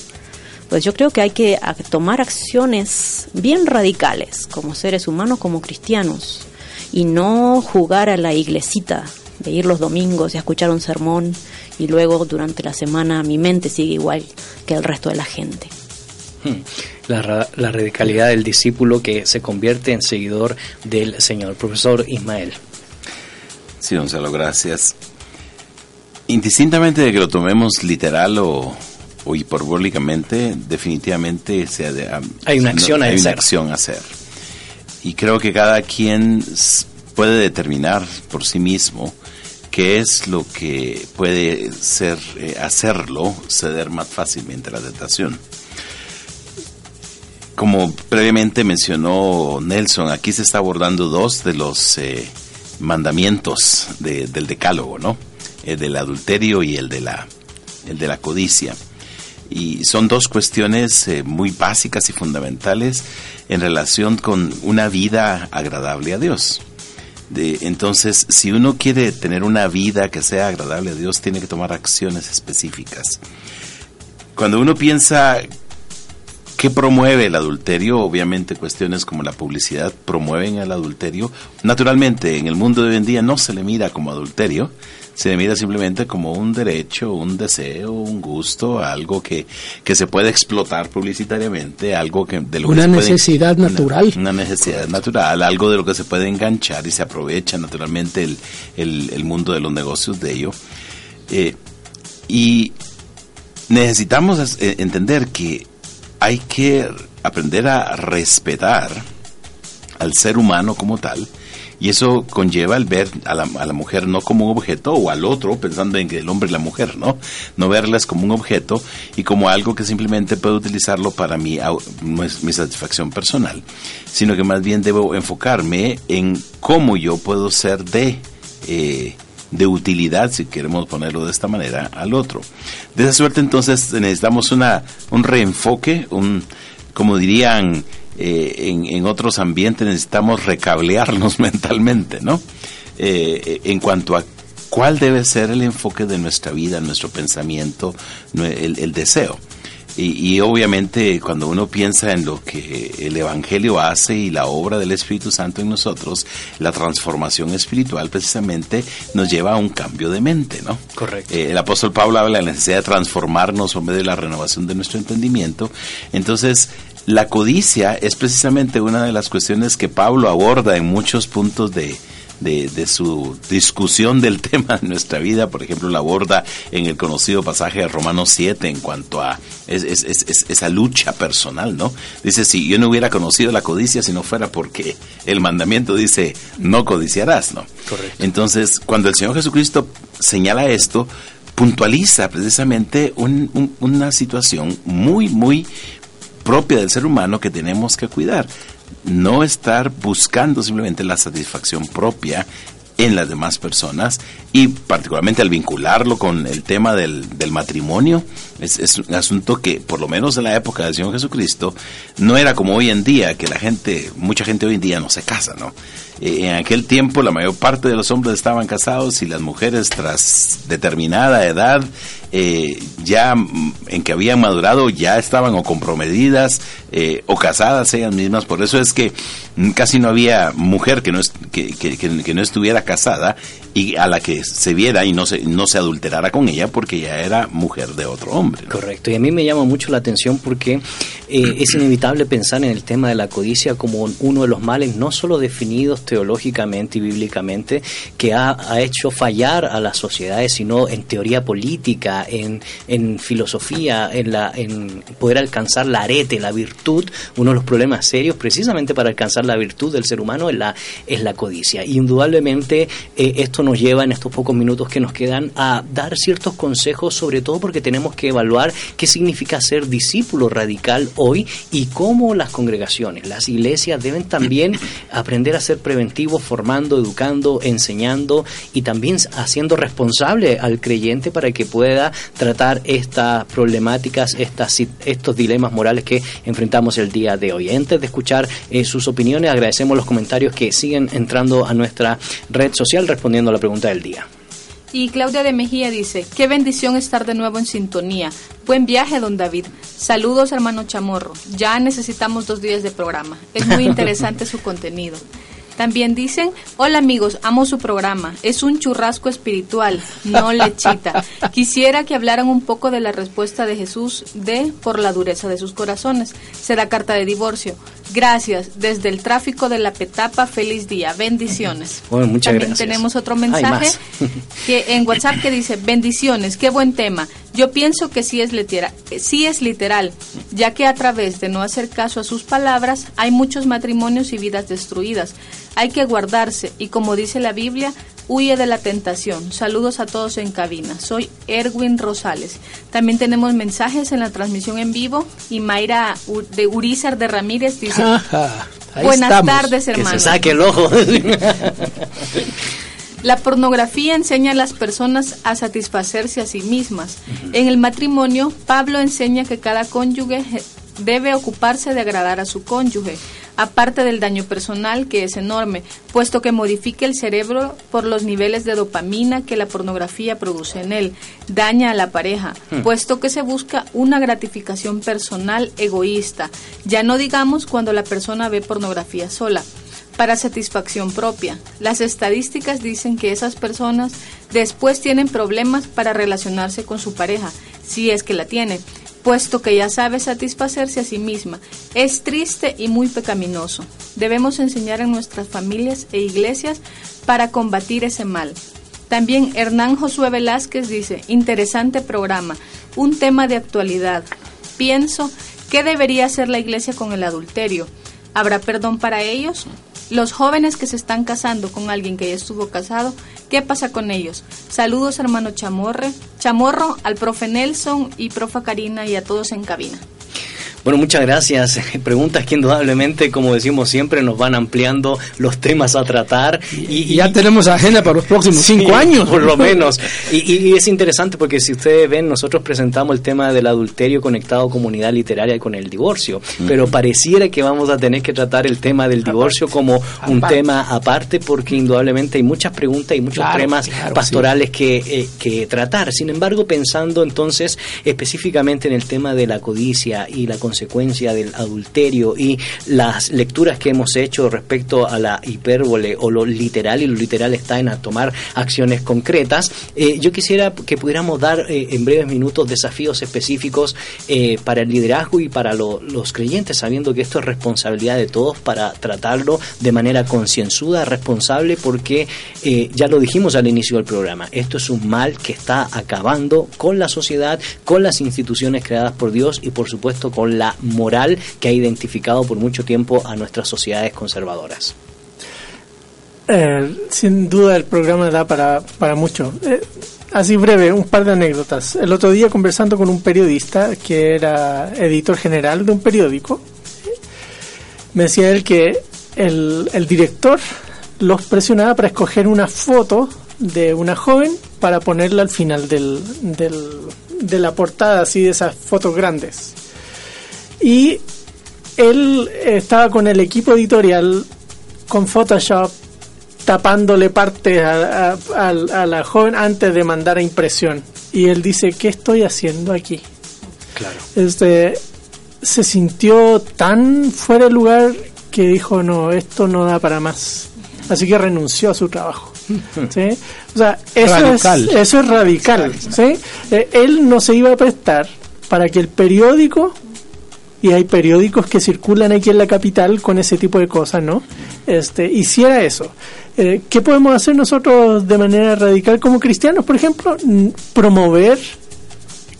Pues yo creo que hay que tomar acciones bien radicales como seres humanos, como cristianos, y no jugar a la iglesita de ir los domingos y escuchar un sermón y luego durante la semana mi mente sigue igual que el resto de la gente. La, la radicalidad del discípulo que se convierte en seguidor del Señor. Profesor Ismael. Sí, Gonzalo, gracias. Indistintamente de que lo tomemos literal o, o hiperbólicamente, definitivamente se ha de- am- Hay una acción a hay una hacer. acción a hacer. Y creo que cada quien puede determinar por sí mismo qué es lo que puede ser eh, hacerlo ceder más fácilmente a la tentación. Como previamente mencionó Nelson, aquí se está abordando dos de los eh, mandamientos de- del decálogo, ¿no? El del adulterio y el de la, el de la codicia. Y son dos cuestiones eh, muy básicas y fundamentales en relación con una vida agradable a Dios. Entonces, si uno quiere tener una vida que sea agradable a Dios, tiene que tomar acciones específicas. Cuando uno piensa ¿Qué promueve el adulterio? Obviamente cuestiones como la publicidad promueven el adulterio. Naturalmente, en el mundo de hoy en día no se le mira como adulterio, se le mira simplemente como un derecho, un deseo, un gusto, algo que, que se puede explotar publicitariamente, algo que de lo que se puede- necesidad una- natural. Una, necesidad natural, algo de lo que se puede enganchar y se aprovecha naturalmente el, el- el mundo de los negocios de ello. Eh, y necesitamos es- eh, entender que hay que aprender a respetar al ser humano como tal y eso conlleva el ver a la, mujer no como un objeto o al otro pensando en que el hombre y la mujer no no verlas como un objeto y como algo que simplemente puedo utilizarlo para mi, mi satisfacción personal sino que más bien debo enfocarme en cómo yo puedo ser de eh, de utilidad, si queremos ponerlo de esta manera, al otro. De esa suerte, entonces, necesitamos una, un reenfoque, un, como dirían eh, en, en otros ambientes, necesitamos recablearnos mentalmente, ¿no? Eh, en cuanto a cuál debe ser el enfoque de nuestra vida, nuestro pensamiento, el, el deseo. Y, y, obviamente cuando uno piensa en lo que el Evangelio hace y la obra del Espíritu Santo en nosotros, la transformación espiritual precisamente nos lleva a un cambio de mente, ¿no? Correcto. Eh, el apóstol Pablo habla de la necesidad de transformarnos por medio de la renovación de nuestro entendimiento. Entonces, la codicia es precisamente una de las cuestiones que Pablo aborda en muchos puntos de, de, su discusión del tema de nuestra vida, por ejemplo, la aborda en el conocido pasaje de Romanos 7 en cuanto a esa lucha personal, ¿no? Dice, si yo no hubiera conocido la codicia si no fuera porque el mandamiento dice, no codiciarás, ¿no? Correcto. Entonces, cuando el Señor Jesucristo señala esto, puntualiza precisamente una situación muy, muy propia del ser humano que tenemos que cuidar no estar buscando simplemente la satisfacción propia en las demás personas y particularmente al vincularlo con el tema del, matrimonio, es, un asunto que por lo menos en la época del Señor Jesucristo no era como hoy en día, que la gente, mucha gente hoy en día no se casa, ¿no? Eh, en aquel tiempo la mayor parte de los hombres estaban casados y las mujeres tras determinada edad eh, ya mm, en que habían madurado ya estaban o comprometidas eh, o casadas ellas mismas. Por eso es que mm, casi no había mujer que no, que, que, no estuviera casada y a la que se viera y no se, no se adulterara con ella porque ya era mujer de otro hombre. Correcto, y a mí me llama mucho la atención porque eh, es inevitable pensar en el tema de la codicia como uno de los males no solo definidos teológicamente y bíblicamente que ha, hecho fallar a las sociedades, sino en teoría política, en, en filosofía, en, la, en poder alcanzar la arete, la virtud. Uno de los problemas serios precisamente para alcanzar la virtud del ser humano es la, es la codicia. Indudablemente eh, esto nos lleva en estos pocos minutos que nos quedan a dar ciertos consejos, sobre todo porque tenemos que evaluar qué significa ser discípulo radical hoy y cómo las congregaciones, las iglesias deben también aprender a ser preventivos, formando, educando, enseñando y también haciendo responsable al creyente para que pueda tratar estas problemáticas, estas, estos dilemas morales que enfrentamos el día de hoy. Antes de escuchar eh, sus opiniones, agradecemos los comentarios que siguen entrando a nuestra red social respondiendo la pregunta del día. Y Claudia de Mejía dice, qué bendición estar de nuevo en sintonía. Buen viaje, don David. Saludos, hermano Chamorro. Ya necesitamos dos días de programa. Es muy interesante su contenido. También dicen, hola amigos, amo su programa. Es un churrasco espiritual, no lechita. Quisiera que hablaran un poco de la respuesta de Jesús de por la dureza de sus corazones. Se da carta de divorcio. Gracias. Desde el tráfico de la Petapa, feliz día. Bendiciones. Bueno, muchas También tenemos otro mensaje que en WhatsApp que dice, bendiciones, qué buen tema. Yo pienso que sí es, literal, sí es literal, ya que a través de no hacer caso a sus palabras hay muchos matrimonios y vidas destruidas. Hay que guardarse y como dice la Biblia, huye de la tentación. Saludos a todos en cabina. Soy Erwin Rosales. También tenemos mensajes en la transmisión en vivo y Mayra de Urizar de Ramírez dice, buenas tardes hermanos. Que se saque el ojo. La pornografía enseña a las personas a satisfacerse a sí mismas. En el matrimonio, Pablo enseña que cada cónyuge debe ocuparse de agradar a su cónyuge, aparte del daño personal que es enorme, puesto que modifica el cerebro por los niveles de dopamina que la pornografía produce en él, daña a la pareja, hmm. puesto que se busca una gratificación personal egoísta, ya no digamos cuando la persona ve pornografía sola para satisfacción propia. Las estadísticas dicen que esas personas después tienen problemas para relacionarse con su pareja, si es que la tiene, puesto que ya sabe satisfacerse a sí misma. Es triste y muy pecaminoso. Debemos enseñar en nuestras familias e iglesias para combatir ese mal. También Hernán Josué Velázquez dice, interesante programa, un tema de actualidad. Pienso, ¿qué debería hacer la iglesia con el adulterio? ¿Habrá perdón para ellos? Los jóvenes que se están casando con alguien que ya estuvo casado, ¿qué pasa con ellos? Saludos hermano Chamorre, Chamorro, al profe Nelson y profa Karina y a todos en cabina. Bueno, muchas gracias. Preguntas que indudablemente, como decimos siempre, nos van ampliando los temas a tratar. Y, ya tenemos agenda para los próximos cinco años. Por lo menos. Y, es interesante porque si ustedes ven, nosotros presentamos el tema del adulterio conectado comunidad literaria con el divorcio, pero pareciera que vamos a tener que tratar el tema del divorcio como un tema aparte porque indudablemente hay muchas preguntas y muchos temas pastorales que, eh, que tratar. Sin embargo, pensando entonces específicamente en el tema de la codicia y la consecuencia del adulterio y las lecturas que hemos hecho respecto a la hipérbole o lo literal y lo literal está en tomar acciones concretas, eh, yo quisiera que pudiéramos dar eh, en breves minutos desafíos específicos eh, para el liderazgo y para los creyentes, sabiendo que esto es responsabilidad de todos para tratarlo de manera concienzuda, responsable, porque ya lo dijimos al inicio del programa, esto es un mal que está acabando con la sociedad, con las instituciones creadas por Dios y por supuesto con la moral que ha identificado por mucho tiempo a nuestras sociedades conservadoras. Eh, sin duda el programa da para, para mucho. Eh, así breve, un par de anécdotas. El otro día conversando con un periodista que era editor general de un periódico, me decía él que el, el director los presionaba para escoger una foto de una joven para ponerla al final del, del, de la portada, así de esas fotos grandes. Y él estaba con el equipo editorial con Photoshop tapándole parte a, la joven antes de mandar a impresión. Y él dice, ¿qué estoy haciendo aquí? Claro. Este, se sintió tan fuera de lugar que dijo, no, esto no da para más. Así que renunció a su trabajo. ¿sí? O sea, eso, Es, eso es radical. ¿sí? Eh, él no se iba a prestar para que el periódico y hay periódicos que circulan aquí en la capital con ese tipo de cosas, ¿no? Este, hiciera eso. Eh, ¿Qué podemos hacer nosotros de manera radical como cristianos, por ejemplo? Promover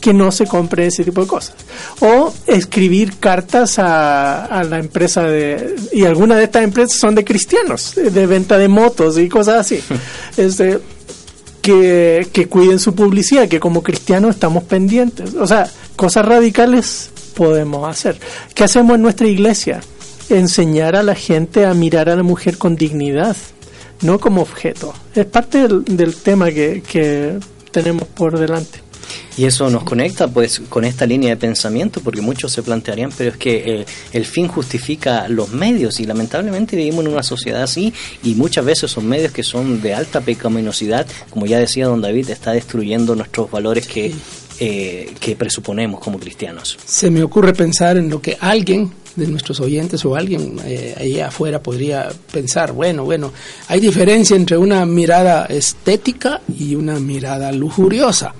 que no se compre ese tipo de cosas. O escribir cartas a, a la empresa de... Y algunas de estas empresas son de cristianos, de venta de motos y cosas así. este, que, que cuiden su publicidad, que como cristianos estamos pendientes. O sea, cosas radicales podemos hacer. ¿Qué hacemos en nuestra iglesia? Enseñar a la gente a mirar a la mujer con dignidad, no como objeto. Es parte del, tema que, que tenemos por delante. Y eso nos conecta pues con esta línea de pensamiento, porque muchos se plantearían, pero es que eh, el fin justifica los medios y lamentablemente vivimos en una sociedad así y muchas veces son medios que son de alta pecaminosidad, como ya decía don David, está destruyendo nuestros valores que eh, que presuponemos como cristianos. Se me ocurre pensar en lo que alguien de nuestros oyentes o alguien eh, ahí afuera podría pensar, bueno, bueno, hay diferencia entre una mirada estética y una mirada lujuriosa.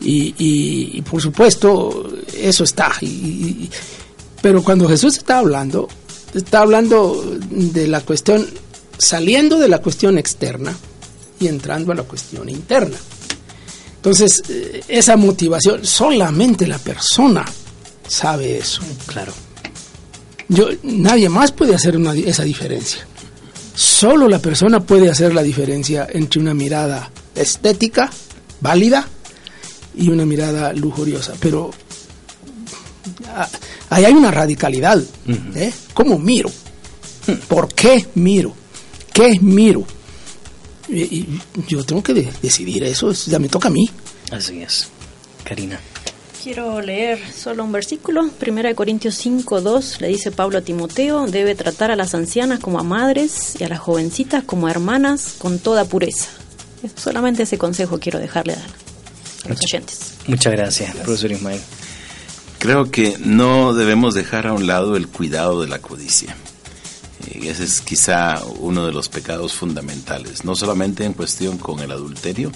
y, por supuesto, eso está. pero cuando Jesús está hablando, está hablando de la cuestión, saliendo de la cuestión externa y entrando a la cuestión interna. Entonces, eh, esa motivación, solamente la persona sabe eso. Claro. Yo, nadie más puede hacer esa diferencia. Solo la persona puede hacer la diferencia entre una mirada estética, válida, y una mirada lujuriosa. Pero ah, ahí hay una radicalidad. ¿eh? ¿Cómo miro? ¿Por qué miro? ¿Qué miro? Y, yo tengo que decidir eso, ya me toca a mí. Así es. Karina. Quiero leer solo un versículo. Primera de Corintios 5, 2 le dice Pablo a Timoteo, debe tratar a las ancianas como a madres y a las jovencitas como a hermanas con toda pureza. Solamente ese consejo quiero dejarle a, los oyentes. Muchas gracias, profesor Ismael. Creo que no debemos dejar a un lado el cuidado de la codicia. Ese es quizá uno de los pecados fundamentales, no solamente en cuestión con el adulterio,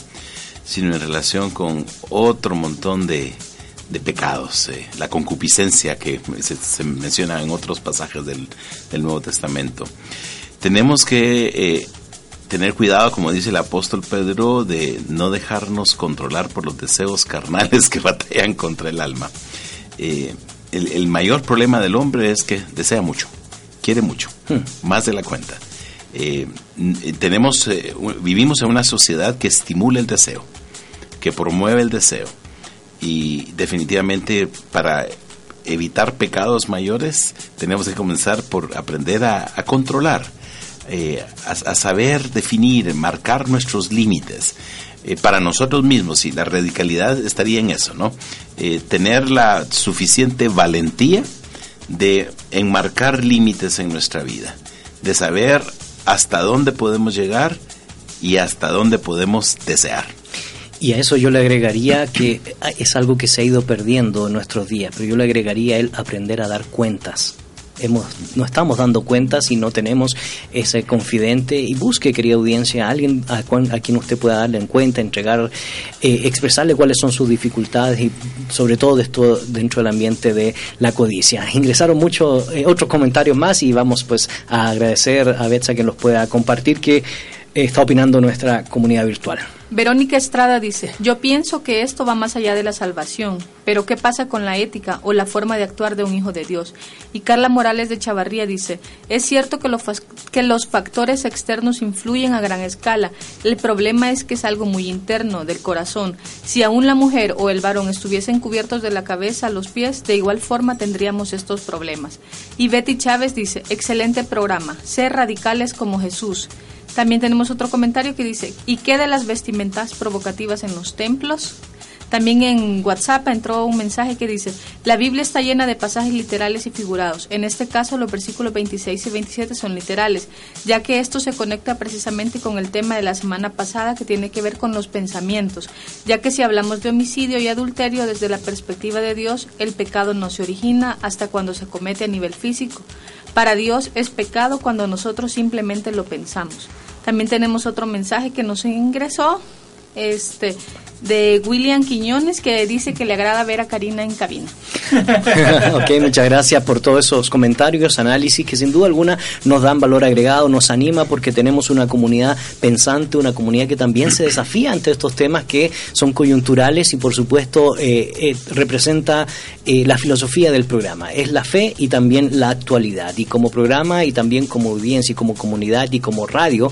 sino en relación con otro montón de, pecados, eh, la concupiscencia que se, menciona en otros pasajes del, Nuevo Testamento. Tenemos que eh, tener cuidado, como dice el apóstol Pedro, de no dejarnos controlar por los deseos carnales que batallan contra el alma. Eh, el mayor problema del hombre es que desea mucho quiere mucho, hmm. más de la cuenta. Eh, tenemos, eh, vivimos en una sociedad que estimula el deseo, que promueve el deseo y definitivamente para evitar pecados mayores, tenemos que comenzar por aprender a, a controlar, eh, a, a saber definir, marcar nuestros límites. Eh, para nosotros mismos y la radicalidad estaría en eso, ¿no? Eh, tener la suficiente valentía de enmarcar límites en nuestra vida, de saber hasta dónde podemos llegar y hasta dónde podemos desear. Y a eso yo le agregaría que es algo que se ha ido perdiendo en nuestros días, pero yo le agregaría el aprender a dar cuentas hemos, no estamos dando cuentas y no tenemos ese confidente y busque, querida audiencia, a alguien a, a quien usted pueda darle en cuenta, entregar, eh, expresarle cuáles son sus dificultades y sobre todo esto dentro del ambiente de la codicia. Ingresaron muchos eh, otros comentarios más y vamos pues a agradecer a Betsa que los pueda compartir que está opinando nuestra comunidad virtual. Verónica Estrada dice, yo pienso que esto va más allá de la salvación, pero ¿qué pasa con la ética o la forma de actuar de un hijo de Dios? Y Carla Morales de Chavarría dice, es cierto que, los factores externos influyen a gran escala, el problema es que es algo muy interno, del corazón. Si aún la mujer o el varón estuviesen cubiertos de la cabeza a los pies, de igual forma tendríamos estos problemas. Y Betty Chávez dice, excelente programa, ser radicales como Jesús. También tenemos otro comentario que dice, ¿y qué de las vestimentas provocativas en los templos? También en WhatsApp entró un mensaje que dice, la Biblia está llena de pasajes literales y figurados. En este caso los versículos 26 y 27 son literales, ya que esto se conecta precisamente con el tema de la semana pasada que tiene que ver con los pensamientos, ya que si hablamos de homicidio y adulterio desde la perspectiva de Dios, el pecado no se origina hasta cuando se comete a nivel físico. Para Dios es pecado cuando nosotros simplemente lo pensamos. También tenemos otro mensaje que nos ingresó. Este de William Quiñones que dice que le agrada ver a Karina en cabina. ok, muchas gracias por todos esos comentarios, análisis que sin duda alguna nos dan valor agregado, nos anima porque tenemos una comunidad pensante, una comunidad que también se desafía ante estos temas que son coyunturales y por supuesto eh, eh, representa eh, la filosofía del programa, es la fe y también la actualidad. Y como programa y también como audiencia y como comunidad y como radio,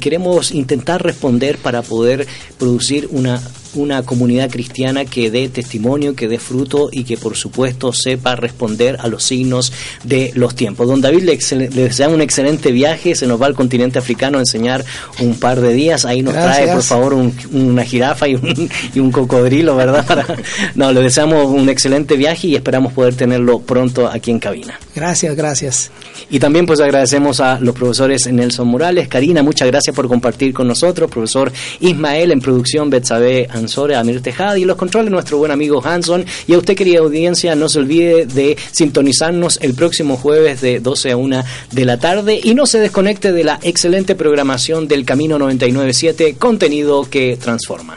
queremos intentar responder para poder producir una una comunidad cristiana que dé testimonio, que dé fruto y que por supuesto sepa responder a los signos de los tiempos. Don David le, desea un excelente viaje, se nos va al continente africano a enseñar un par de días, ahí nos trae por favor una jirafa y un, y un, cocodrilo, ¿verdad? no, le deseamos un excelente viaje y esperamos poder tenerlo pronto aquí en cabina. Gracias, gracias. Y también pues agradecemos a los profesores Nelson Morales, Karina, muchas gracias por compartir con nosotros, profesor Ismael en producción, Betsabe Ansore, Amir Tejada y los controles nuestro buen amigo Hanson. Y a usted, querida audiencia, no se olvide de sintonizarnos el próximo jueves de 12 a 1 de la tarde y no se desconecte de la excelente programación del Camino 997, contenido que transforma.